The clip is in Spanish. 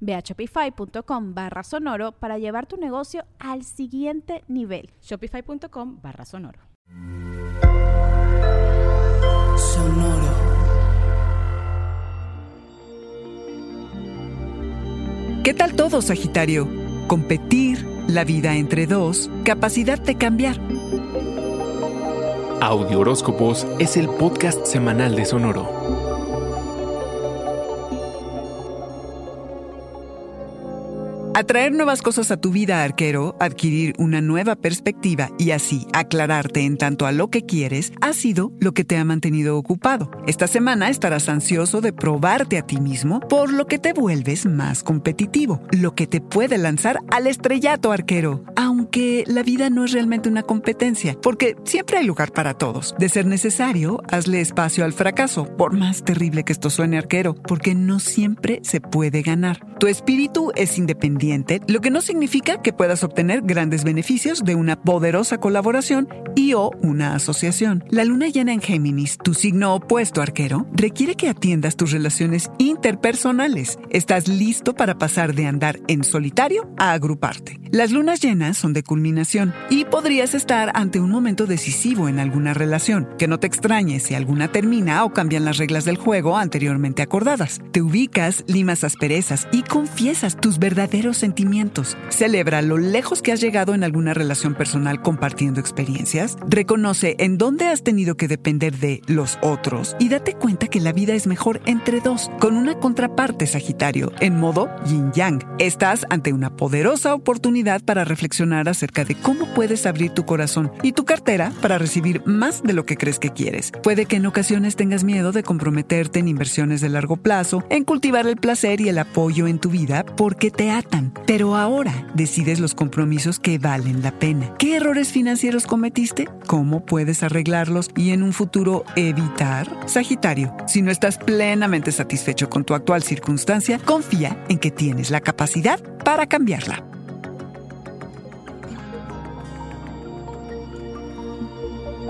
Ve a shopify.com barra sonoro para llevar tu negocio al siguiente nivel. Shopify.com barra sonoro. Sonoro. ¿Qué tal todo, Sagitario? Competir, la vida entre dos, capacidad de cambiar. Audio Horóscopos es el podcast semanal de Sonoro. Atraer nuevas cosas a tu vida, arquero, adquirir una nueva perspectiva y así aclararte en tanto a lo que quieres, ha sido lo que te ha mantenido ocupado. Esta semana estarás ansioso de probarte a ti mismo, por lo que te vuelves más competitivo, lo que te puede lanzar al estrellato, arquero. Aunque la vida no es realmente una competencia, porque siempre hay lugar para todos. De ser necesario, hazle espacio al fracaso, por más terrible que esto suene, arquero, porque no siempre se puede ganar. Tu espíritu es independiente lo que no significa que puedas obtener grandes beneficios de una poderosa colaboración y o una asociación. La luna llena en Géminis, tu signo opuesto arquero, requiere que atiendas tus relaciones interpersonales. Estás listo para pasar de andar en solitario a agruparte. Las lunas llenas son de culminación y podrías estar ante un momento decisivo en alguna relación. Que no te extrañes si alguna termina o cambian las reglas del juego anteriormente acordadas. Te ubicas, limas asperezas y confiesas tus verdaderos sentimientos. Celebra lo lejos que has llegado en alguna relación personal compartiendo experiencias. Reconoce en dónde has tenido que depender de los otros y date cuenta que la vida es mejor entre dos, con una contraparte Sagitario, en modo yin yang. Estás ante una poderosa oportunidad para reflexionar acerca de cómo puedes abrir tu corazón y tu cartera para recibir más de lo que crees que quieres. Puede que en ocasiones tengas miedo de comprometerte en inversiones de largo plazo, en cultivar el placer y el apoyo en tu vida porque te atan pero ahora decides los compromisos que valen la pena. ¿Qué errores financieros cometiste? ¿Cómo puedes arreglarlos y en un futuro evitar? Sagitario, si no estás plenamente satisfecho con tu actual circunstancia, confía en que tienes la capacidad para cambiarla.